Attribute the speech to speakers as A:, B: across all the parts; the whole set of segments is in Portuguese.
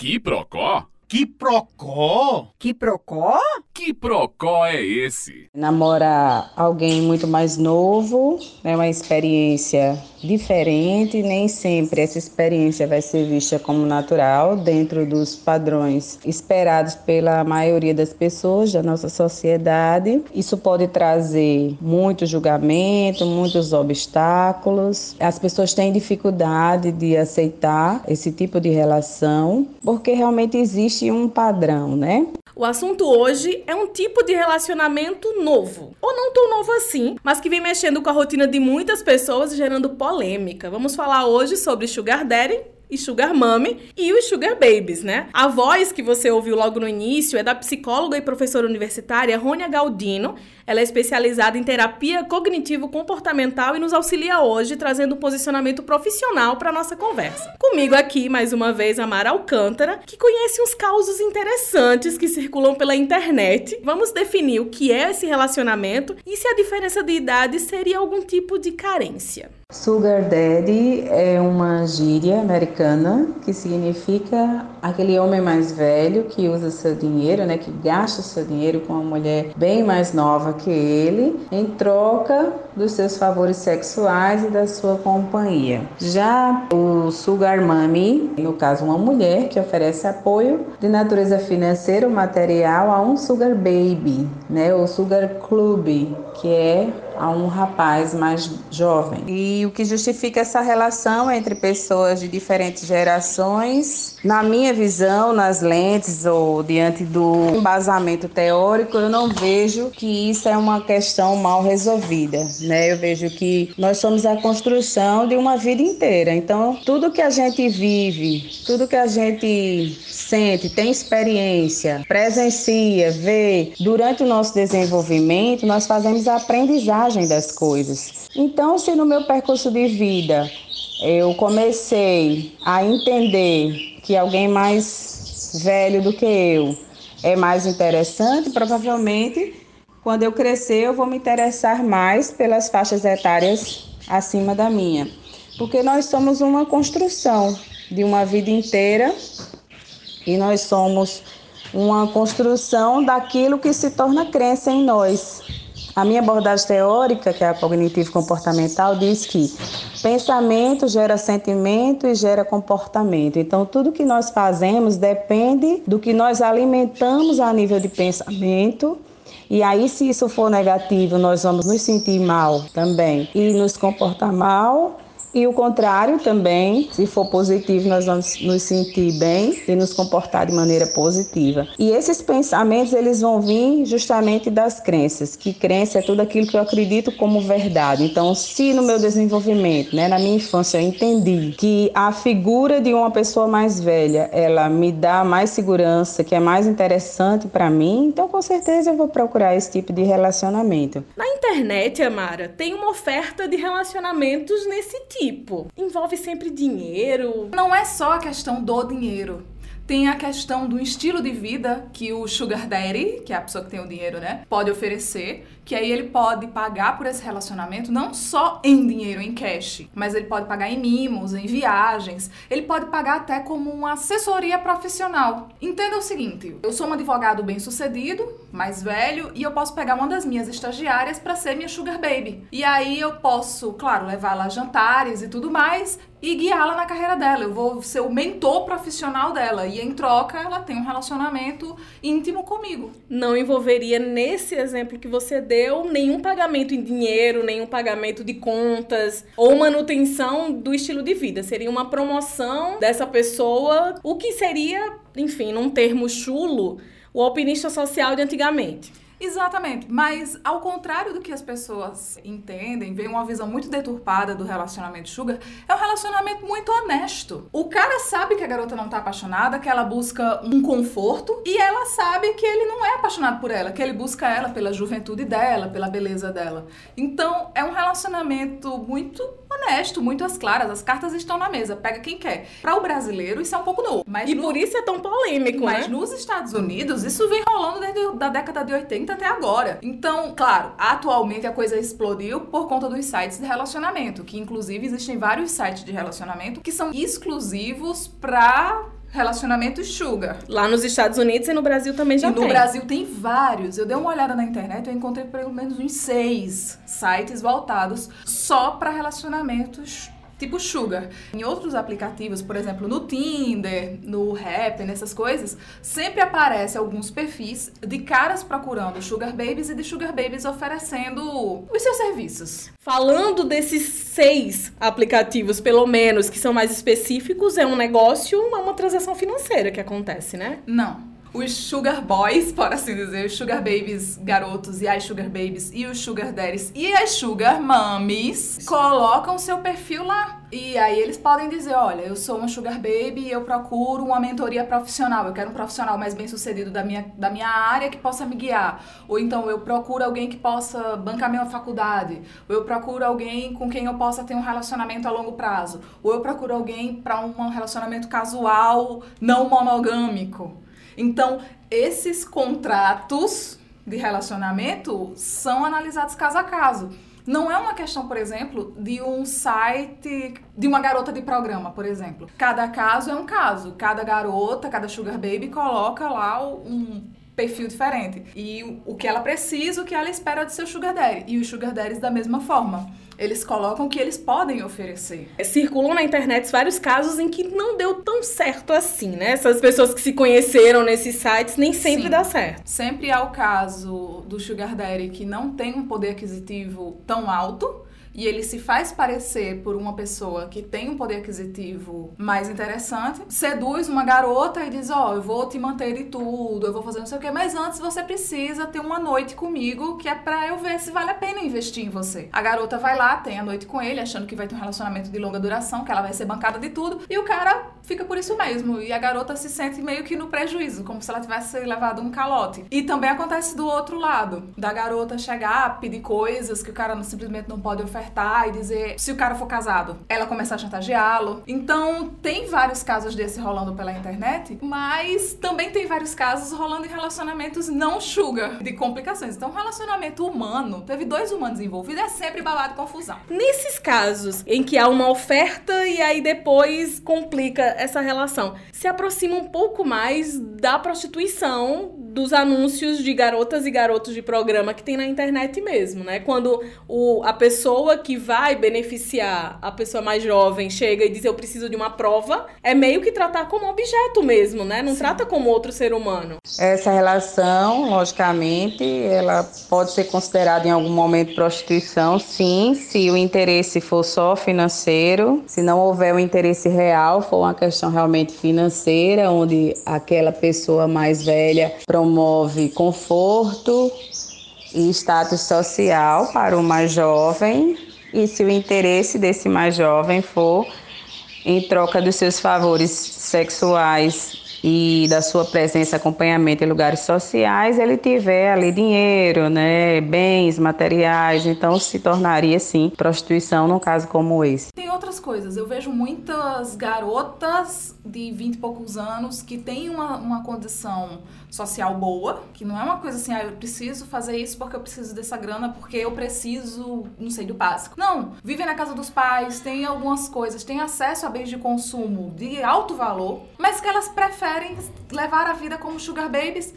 A: Que procó?
B: Que procó?
C: Que procó?
A: Que procó é esse?
D: Namorar alguém muito mais novo é uma experiência diferente, nem sempre essa experiência vai ser vista como natural dentro dos padrões esperados pela maioria das pessoas da nossa sociedade. Isso pode trazer muito julgamento, muitos obstáculos. As pessoas têm dificuldade de aceitar esse tipo de relação, porque realmente existe um padrão, né?
E: O assunto hoje é um tipo de relacionamento novo, ou não tão novo assim, mas que vem mexendo com a rotina de muitas pessoas gerando polêmica. Vamos falar hoje sobre Sugar Daddy e Sugar Mommy e os Sugar Babies, né? A voz que você ouviu logo no início é da psicóloga e professora universitária Rônia Galdino. Ela é especializada em terapia cognitivo-comportamental e nos auxilia hoje trazendo um posicionamento profissional para nossa conversa. Comigo aqui, mais uma vez, a Mara Alcântara, que conhece uns causos interessantes que circulam pela internet. Vamos definir o que é esse relacionamento e se a diferença de idade seria algum tipo de carência.
D: Sugar Daddy é uma gíria americana que significa aquele homem mais velho que usa seu dinheiro, né, que gasta seu dinheiro com uma mulher bem mais nova que ele, em troca dos seus favores sexuais e da sua companhia. Já o Sugar Mommy, no caso uma mulher que oferece apoio de natureza financeira ou material a um Sugar Baby, né, ou Sugar Club, que é a um rapaz mais jovem. E o que justifica essa relação entre pessoas de diferentes gerações, na minha visão, nas lentes ou diante do embasamento teórico, eu não vejo que isso é uma questão mal resolvida, né? Eu vejo que nós somos a construção de uma vida inteira. Então, tudo que a gente vive, tudo que a gente sente, tem experiência, presencia, vê durante o nosso desenvolvimento, nós fazemos a aprendizagem das coisas. Então, se no meu percurso de vida eu comecei a entender que alguém mais velho do que eu é mais interessante, provavelmente quando eu crescer eu vou me interessar mais pelas faixas etárias acima da minha. Porque nós somos uma construção de uma vida inteira e nós somos uma construção daquilo que se torna crença em nós. A minha abordagem teórica, que é a cognitivo-comportamental, diz que pensamento gera sentimento e gera comportamento. Então, tudo que nós fazemos depende do que nós alimentamos a nível de pensamento. E aí, se isso for negativo, nós vamos nos sentir mal também e nos comportar mal e o contrário também, se for positivo, nós vamos nos sentir bem e nos comportar de maneira positiva. E esses pensamentos, eles vão vir justamente das crenças, que crença é tudo aquilo que eu acredito como verdade. Então, se no meu desenvolvimento, né, na minha infância, eu entendi que a figura de uma pessoa mais velha, ela me dá mais segurança, que é mais interessante para mim, então com certeza eu vou procurar esse tipo de relacionamento.
E: Na internet, Amara, tem uma oferta de relacionamentos nesse tipo tipo? Envolve sempre dinheiro?
F: Não é só a questão do dinheiro. Tem a questão do estilo de vida que o Sugar Daddy, que é a pessoa que tem o dinheiro, né, pode oferecer, que aí ele pode pagar por esse relacionamento não só em dinheiro, em cash, mas ele pode pagar em mimos, em viagens, ele pode pagar até como uma assessoria profissional. Entenda o seguinte: eu sou um advogado bem-sucedido, mais velho, e eu posso pegar uma das minhas estagiárias para ser minha Sugar Baby. E aí eu posso, claro, levar lá jantares e tudo mais, e guiá-la na carreira dela. Eu vou ser o mentor profissional dela e em troca ela tem um relacionamento íntimo comigo.
E: Não envolveria nesse exemplo que você deu nenhum pagamento em dinheiro, nenhum pagamento de contas ou manutenção do estilo de vida. Seria uma promoção dessa pessoa, o que seria, enfim, num termo chulo, o alpinista social de antigamente.
F: Exatamente, mas ao contrário do que as pessoas entendem, vem uma visão muito deturpada do relacionamento sugar, é um relacionamento muito honesto. O cara sabe que a garota não tá apaixonada, que ela busca um conforto, e ela sabe que ele não é apaixonado por ela, que ele busca ela pela juventude dela, pela beleza dela. Então, é um relacionamento muito honesto, muito às claras, as cartas estão na mesa, pega quem quer. Para o brasileiro, isso é um pouco novo.
E: Mas e no... por isso é tão polêmico,
F: mas né? nos Estados Unidos, isso vem rolando desde a década de 80 até agora. Então, claro, atualmente a coisa explodiu por conta dos sites de relacionamento, que inclusive existem vários sites de relacionamento que são exclusivos para relacionamentos sugar.
E: Lá nos Estados Unidos e no Brasil também já
F: e
E: tem.
F: no Brasil tem vários. Eu dei uma olhada na internet, eu encontrei pelo menos uns seis sites voltados só para relacionamentos tipo Sugar. Em outros aplicativos, por exemplo, no Tinder, no Happn, nessas coisas, sempre aparece alguns perfis de caras procurando Sugar Babies e de Sugar Babies oferecendo os seus serviços.
E: Falando desses seis aplicativos, pelo menos, que são mais específicos, é um negócio, é uma transação financeira que acontece, né?
F: Não os sugar boys, por assim dizer, os sugar babies garotos e as sugar babies e os sugar daddies e as sugar mummies colocam seu perfil lá. E aí eles podem dizer, olha, eu sou uma sugar baby e eu procuro uma mentoria profissional. Eu quero um profissional mais bem sucedido da minha, da minha área que possa me guiar. Ou então eu procuro alguém que possa bancar minha faculdade. Ou eu procuro alguém com quem eu possa ter um relacionamento a longo prazo. Ou eu procuro alguém para um relacionamento casual não monogâmico. Então, esses contratos de relacionamento são analisados caso a caso. Não é uma questão, por exemplo, de um site, de uma garota de programa, por exemplo. Cada caso é um caso. Cada garota, cada sugar baby coloca lá um perfil diferente. E o que ela precisa, o que ela espera do seu sugar daddy. E os sugar daddies da mesma forma eles colocam que eles podem oferecer.
E: Circulam na internet vários casos em que não deu tão certo assim, né? Essas pessoas que se conheceram nesses sites nem sempre
F: Sim.
E: dá certo.
F: Sempre há o caso do Sugar Daddy que não tem um poder aquisitivo tão alto e ele se faz parecer por uma pessoa que tem um poder aquisitivo mais interessante, seduz uma garota e diz: Ó, oh, eu vou te manter de tudo, eu vou fazer não sei o quê, mas antes você precisa ter uma noite comigo que é pra eu ver se vale a pena investir em você. A garota vai lá, tem a noite com ele, achando que vai ter um relacionamento de longa duração, que ela vai ser bancada de tudo, e o cara fica por isso mesmo. E a garota se sente meio que no prejuízo, como se ela tivesse levado um calote. E também acontece do outro lado, da garota chegar, pedir coisas que o cara simplesmente não pode ofertar ofertar e dizer se o cara for casado, ela começar a chantageá-lo. Então, tem vários casos desse rolando pela internet, mas também tem vários casos rolando em relacionamentos não sugar, de complicações. Então, relacionamento humano, teve dois humanos envolvidos, é sempre babado confusão.
E: Nesses casos em que há uma oferta e aí depois complica essa relação, se aproxima um pouco mais da prostituição dos anúncios de garotas e garotos de programa que tem na internet mesmo, né? Quando o, a pessoa que vai beneficiar a pessoa mais jovem chega e diz eu preciso de uma prova, é meio que tratar como objeto mesmo, né? Não Sim. trata como outro ser humano.
D: Essa relação, logicamente, ela pode ser considerada em algum momento prostituição, sim, se o interesse for só financeiro, se não houver um interesse real, for uma questão realmente financeira, onde aquela pessoa mais velha promove conforto e status social para o mais jovem, e se o interesse desse mais jovem for em troca dos seus favores sexuais e da sua presença, acompanhamento em lugares sociais, ele tiver ali dinheiro, né, bens materiais, então se tornaria sim prostituição num caso como esse.
F: Tem outras coisas, eu vejo muitas garotas de 20 e poucos anos que têm uma, uma condição social boa, que não é uma coisa assim, ah, eu preciso fazer isso porque eu preciso dessa grana, porque eu preciso, não sei, do básico. Não, vivem na casa dos pais, têm algumas coisas, têm acesso a bens de consumo de alto valor, mas que elas preferem levar a vida como sugar babies.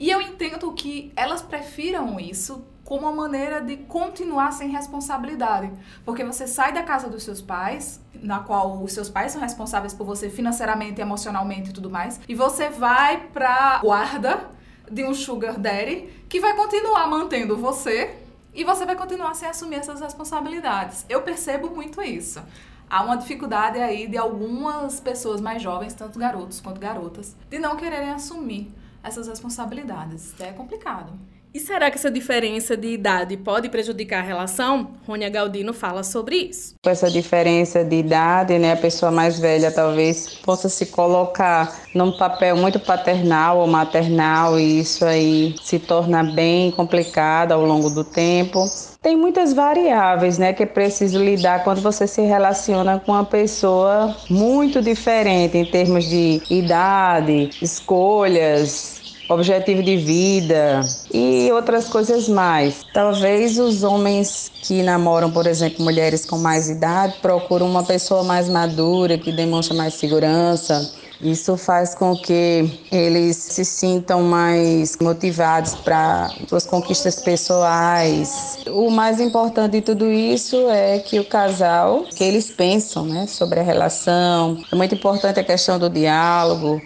F: E eu entendo que elas prefiram isso como uma maneira de continuar sem responsabilidade. Porque você sai da casa dos seus pais, na qual os seus pais são responsáveis por você financeiramente, emocionalmente e tudo mais, e você vai pra guarda de um sugar daddy que vai continuar mantendo você e você vai continuar sem assumir essas responsabilidades. Eu percebo muito isso. Há uma dificuldade aí de algumas pessoas mais jovens, tanto garotos quanto garotas, de não quererem assumir essas responsabilidades. É complicado.
E: E será que essa diferença de idade pode prejudicar a relação? Rônia Galdino fala sobre isso.
D: Com essa diferença de idade, né, a pessoa mais velha talvez possa se colocar num papel muito paternal ou maternal e isso aí se torna bem complicado ao longo do tempo. Tem muitas variáveis, né, que é preciso lidar quando você se relaciona com uma pessoa muito diferente em termos de idade, escolhas, objetivo de vida e outras coisas mais. Talvez os homens que namoram, por exemplo, mulheres com mais idade, procuram uma pessoa mais madura, que demonstra mais segurança, Isso faz com que eles se sintam mais motivados para suas conquistas pessoais. O mais importante de tudo isso é que o casal, que eles pensam, né, sobre a relação. É muito importante a questão do diálogo.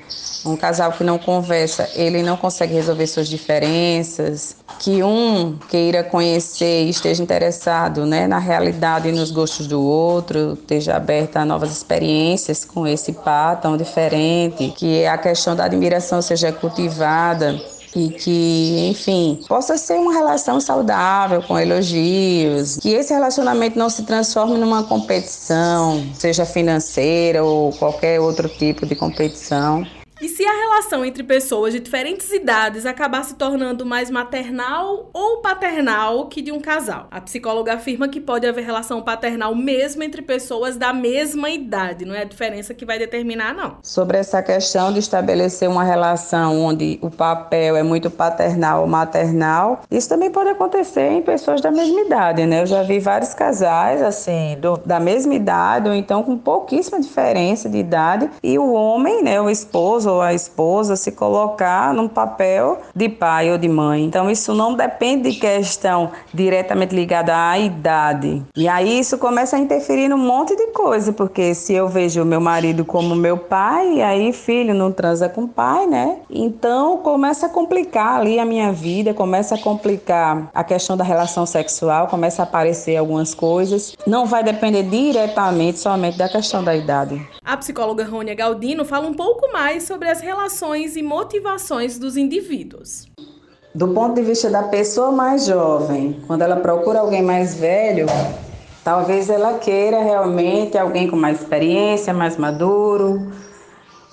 D: Um casal que não conversa, ele não consegue resolver suas diferenças. Que um queira conhecer e esteja interessado né, na realidade e nos gostos do outro, esteja aberto a novas experiências com esse par tão diferente. Que a questão da admiração seja cultivada e que, enfim, possa ser uma relação saudável, com elogios, que esse relacionamento não se transforme numa competição, seja financeira ou qualquer outro tipo de competição.
E: E se a relação entre pessoas de diferentes idades acabar se tornando mais maternal ou paternal que de um casal? A psicóloga afirma que pode haver relação paternal mesmo entre pessoas da mesma idade, não é a diferença que vai determinar, não.
D: Sobre essa questão de estabelecer uma relação onde o papel é muito paternal ou maternal, isso também pode acontecer em pessoas da mesma idade, né? Eu já vi vários casais, assim, do, da mesma idade, ou então com pouquíssima diferença de idade, e o homem, né, o esposo ou a esposa se colocar num papel de pai ou de mãe. Então isso não depende de questão diretamente ligada à idade. E aí isso começa a interferir num monte de coisa, porque se eu vejo meu marido como meu pai, aí filho não transa com pai, né? Então começa a complicar ali a minha vida, começa a complicar a questão da relação sexual, começa a aparecer algumas coisas. Não vai depender diretamente somente da questão da idade.
E: A psicóloga Rônia Galdino fala um pouco mais sobre as relações e motivações dos indivíduos.
D: Do ponto de vista da pessoa mais jovem, quando ela procura alguém mais velho, talvez ela queira realmente alguém com mais experiência, mais maduro,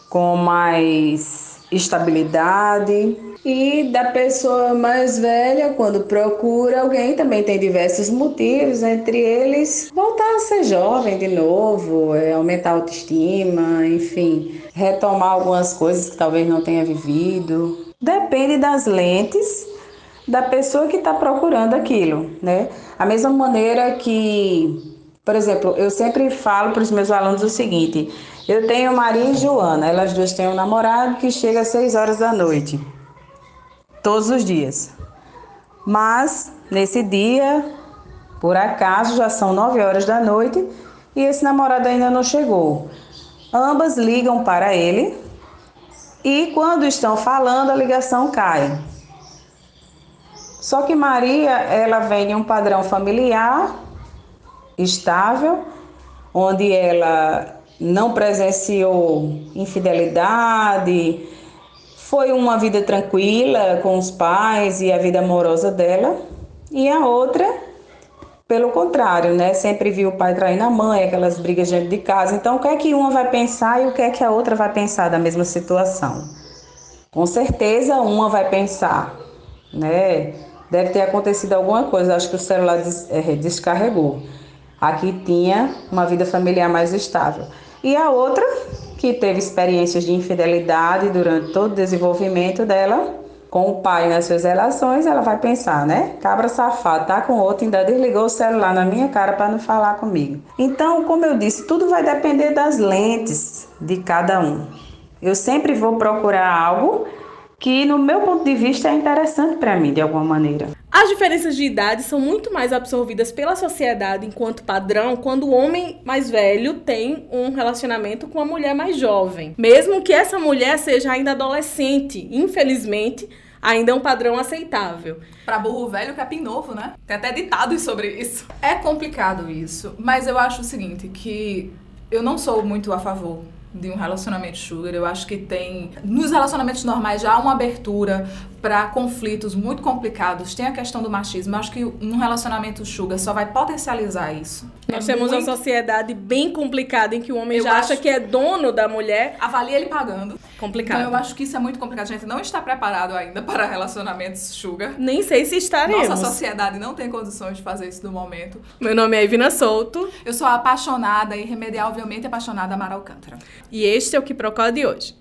D: com mais estabilidade. E da pessoa mais velha, quando procura alguém, também tem diversos motivos, entre eles voltar a ser jovem de novo, é, aumentar a autoestima, enfim, retomar algumas coisas que talvez não tenha vivido. Depende das lentes da pessoa que está procurando aquilo, né? A mesma maneira que, por exemplo, eu sempre falo para os meus alunos o seguinte: eu tenho Maria e Joana, elas duas têm um namorado que chega às 6 horas da noite todos os dias. Mas nesse dia, por acaso, já são nove horas da noite e esse namorado ainda não chegou. Ambas ligam para ele e quando estão falando, a ligação cai. Só que Maria, ela vem de um padrão familiar estável, onde ela não presenciou infidelidade, foi uma vida tranquila com os pais e a vida amorosa dela. E a outra, pelo contrário, né? Sempre viu o pai traindo a mãe, aquelas brigas dentro de casa. Então, o que é que uma vai pensar e o que é que a outra vai pensar da mesma situação? Com certeza, uma vai pensar, né? Deve ter acontecido alguma coisa, acho que o celular é, descarregou. Aqui tinha uma vida familiar mais estável. E a outra que teve experiências de infidelidade durante todo o desenvolvimento dela com o pai nas suas relações, ela vai pensar, né? Cabra safado, tá com outro, ainda desligou o celular na minha cara para não falar comigo. Então, como eu disse, tudo vai depender das lentes de cada um. Eu sempre vou procurar algo que, no meu ponto de vista, é interessante para mim, de alguma maneira.
E: As diferenças de idade são muito mais absorvidas pela sociedade enquanto padrão quando o homem mais velho tem um relacionamento com a mulher mais jovem. Mesmo que essa mulher seja ainda adolescente, infelizmente, ainda é um padrão aceitável.
F: Pra burro velho, capim novo, né? Tem até ditados sobre isso. É complicado isso, mas eu acho o seguinte, que eu não sou muito a favor de um relacionamento sugar. Eu acho que tem. Nos relacionamentos normais já há uma abertura para conflitos muito complicados. Tem a questão do machismo. Eu acho que um relacionamento sugar só vai potencializar isso.
E: Nós é temos muito... uma sociedade bem complicada em que o homem eu já acha que é dono da mulher.
F: Avalia ele pagando.
E: Complicado.
F: Então eu acho que isso é muito complicado. A gente não está preparado ainda para relacionamentos sugar.
E: Nem sei se estaremos.
F: Nossa sociedade não tem condições de fazer isso no momento.
E: Meu nome é Ivina Souto.
F: Eu sou apaixonada, irremediavelmente apaixonada Mara Alcântara.
E: E este é o Que Procó de hoje.